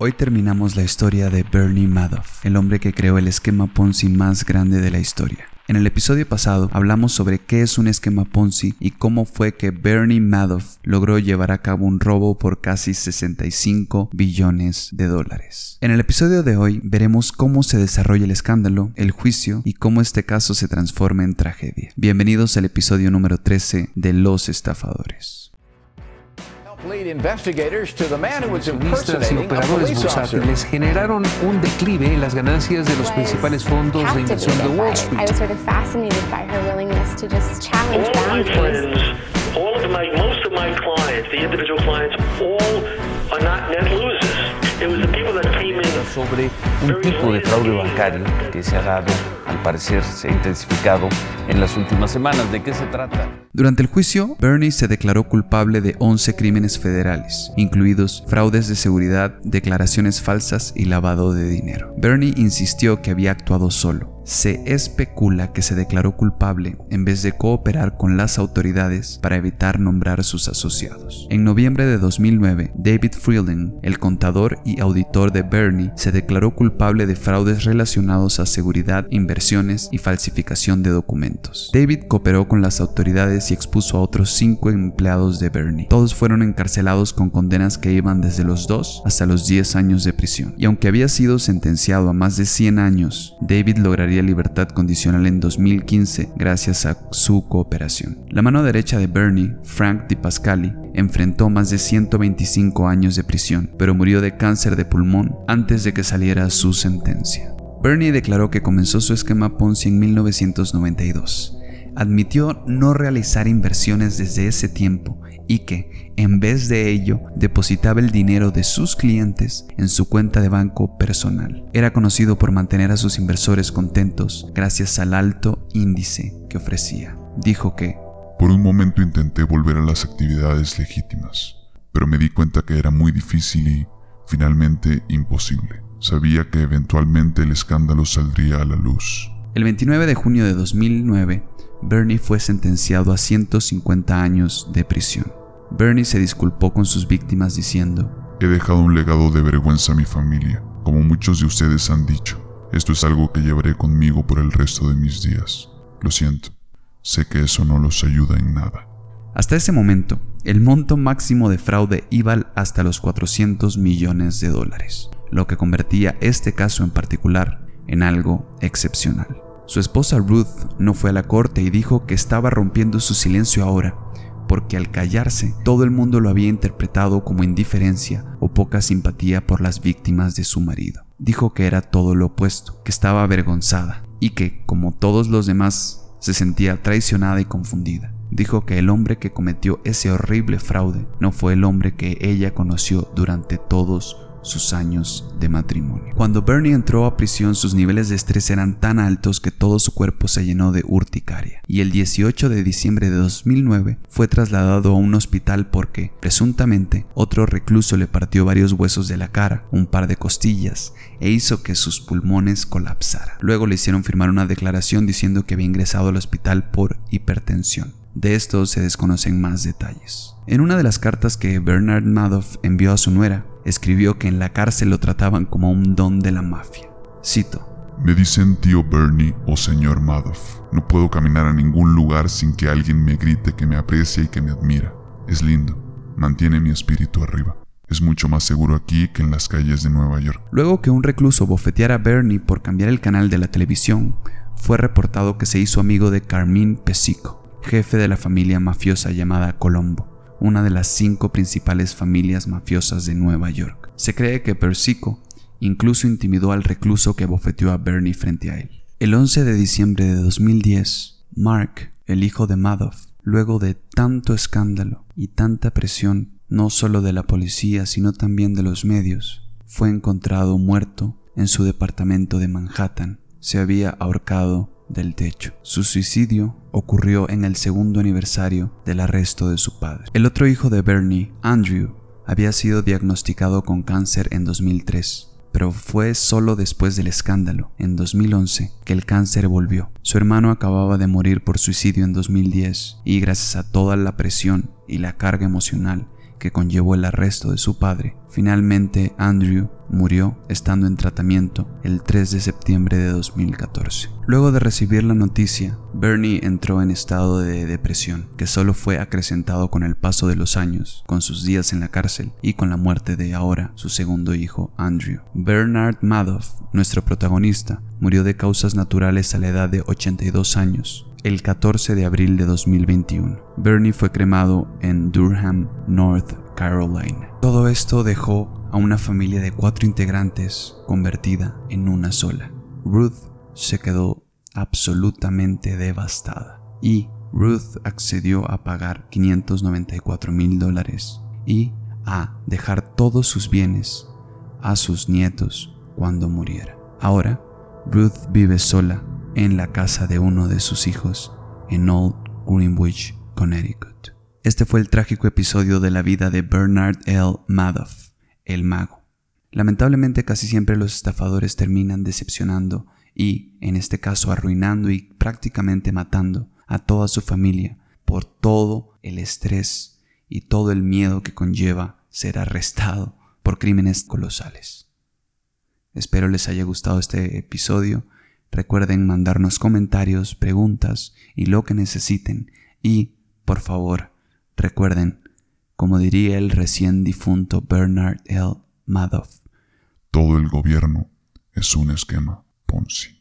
Hoy terminamos la historia de Bernie Madoff, el hombre que creó el esquema Ponzi más grande de la historia. En el episodio pasado hablamos sobre qué es un esquema Ponzi y cómo fue que Bernie Madoff logró llevar a cabo un robo por casi 65 billones de dólares. En el episodio de hoy veremos cómo se desarrolla el escándalo, el juicio y cómo este caso se transforma en tragedia. Bienvenidos al episodio número 13 de Los Estafadores. Juristas y operadores bursátiles generaron un declive en las ganancias de los principales fondos de inversión de Wall Street. All of my, most of my clients, the individual clients, all are not net losers. It was the people that came in. sobre un tipo de fraude bancario que se ha dado, al parecer se ha intensificado en las últimas semanas. ¿De qué se trata? Durante el juicio, Bernie se declaró culpable de 11 crímenes federales, incluidos fraudes de seguridad, declaraciones falsas y lavado de dinero. Bernie insistió que había actuado solo, se especula que se declaró culpable en vez de cooperar con las autoridades para evitar nombrar sus asociados. En noviembre de 2009, David Freeling, el contador y auditor de Bernie, se declaró culpable de fraudes relacionados a seguridad, inversiones y falsificación de documentos. David cooperó con las autoridades y expuso a otros cinco empleados de Bernie. Todos fueron encarcelados con condenas que iban desde los 2 hasta los 10 años de prisión. Y aunque había sido sentenciado a más de 100 años, David lograría libertad condicional en 2015 gracias a su cooperación. La mano derecha de Bernie, Frank Di Pascali, enfrentó más de 125 años de prisión, pero murió de cáncer de pulmón antes de que saliera su sentencia. Bernie declaró que comenzó su esquema Ponzi en 1992. Admitió no realizar inversiones desde ese tiempo y que, en vez de ello, depositaba el dinero de sus clientes en su cuenta de banco personal. Era conocido por mantener a sus inversores contentos gracias al alto índice que ofrecía. Dijo que, Por un momento intenté volver a las actividades legítimas, pero me di cuenta que era muy difícil y, finalmente, imposible. Sabía que eventualmente el escándalo saldría a la luz. el 29 de junio de 2009, Bernie fue sentenciado a 150 años de prisión. Bernie se disculpó con sus víctimas diciendo, He dejado un legado de vergüenza a mi familia, como muchos de ustedes han dicho. Esto es algo que llevaré conmigo por el resto de mis días. Lo siento. Sé que eso no los ayuda en nada. Hasta ese momento, el monto máximo de fraude iba hasta los 400 millones de dólares, lo que convertía este caso en particular en algo excepcional. Su esposa Ruth no fue a la corte y dijo que estaba rompiendo su silencio ahora, porque al callarse todo el mundo lo había interpretado como indiferencia o poca simpatía por las víctimas de su marido. Dijo que era todo lo opuesto, que estaba avergonzada y que, como todos los demás, se sentía traicionada y confundida. Dijo que el hombre que cometió ese horrible fraude no fue el hombre que ella conoció durante todos sus años de matrimonio. Cuando Bernie entró a prisión sus niveles de estrés eran tan altos que todo su cuerpo se llenó de urticaria y el 18 de diciembre de 2009 fue trasladado a un hospital porque, presuntamente, otro recluso le partió varios huesos de la cara, un par de costillas e hizo que sus pulmones colapsaran. Luego le hicieron firmar una declaración diciendo que había ingresado al hospital por hipertensión. De esto se desconocen más detalles. En una de las cartas que Bernard Madoff envió a su nuera, escribió que en la cárcel lo trataban como un don de la mafia. Cito, Me dicen tío Bernie o señor Madoff. No puedo caminar a ningún lugar sin que alguien me grite que me aprecia y que me admira. Es lindo. Mantiene mi espíritu arriba. Es mucho más seguro aquí que en las calles de Nueva York. Luego que un recluso bofeteara a Bernie por cambiar el canal de la televisión, fue reportado que se hizo amigo de Carmine Pesico, jefe de la familia mafiosa llamada Colombo, una de las cinco principales familias mafiosas de Nueva York. Se cree que Persico incluso intimidó al recluso que bofeteó a Bernie frente a él. El 11 de diciembre de 2010, Mark, el hijo de Madoff, luego de tanto escándalo y tanta presión, no solo de la policía, sino también de los medios, fue encontrado muerto en su departamento de Manhattan. Se había ahorcado del techo. Su suicidio ocurrió en el segundo aniversario del arresto de su padre. El otro hijo de Bernie, Andrew, había sido diagnosticado con cáncer en 2003, pero fue solo después del escándalo, en 2011, que el cáncer volvió. Su hermano acababa de morir por suicidio en 2010 y gracias a toda la presión y la carga emocional que conllevó el arresto de su padre, finalmente Andrew murió estando en tratamiento el 3 de septiembre de 2014. Luego de recibir la noticia, Bernie entró en estado de depresión, que solo fue acrecentado con el paso de los años, con sus días en la cárcel y con la muerte de ahora su segundo hijo, Andrew. Bernard Madoff, nuestro protagonista, murió de causas naturales a la edad de 82 años, el 14 de abril de 2021. Bernie fue cremado en Durham, North Carolina. Todo esto dejó a una familia de cuatro integrantes convertida en una sola. Ruth se quedó absolutamente devastada y Ruth accedió a pagar 594 mil dólares y a dejar todos sus bienes a sus nietos cuando muriera. Ahora, Ruth vive sola en la casa de uno de sus hijos en Old Greenwich, Connecticut. Este fue el trágico episodio de la vida de Bernard L. Madoff, el mago. Lamentablemente casi siempre los estafadores terminan decepcionando y, en este caso, arruinando y prácticamente matando a toda su familia por todo el estrés y todo el miedo que conlleva ser arrestado por crímenes colosales. Espero les haya gustado este episodio Recuerden mandarnos comentarios, preguntas y lo que necesiten. Y, por favor, recuerden, como diría el recién difunto Bernard L. Madoff, todo el gobierno es un esquema Ponzi.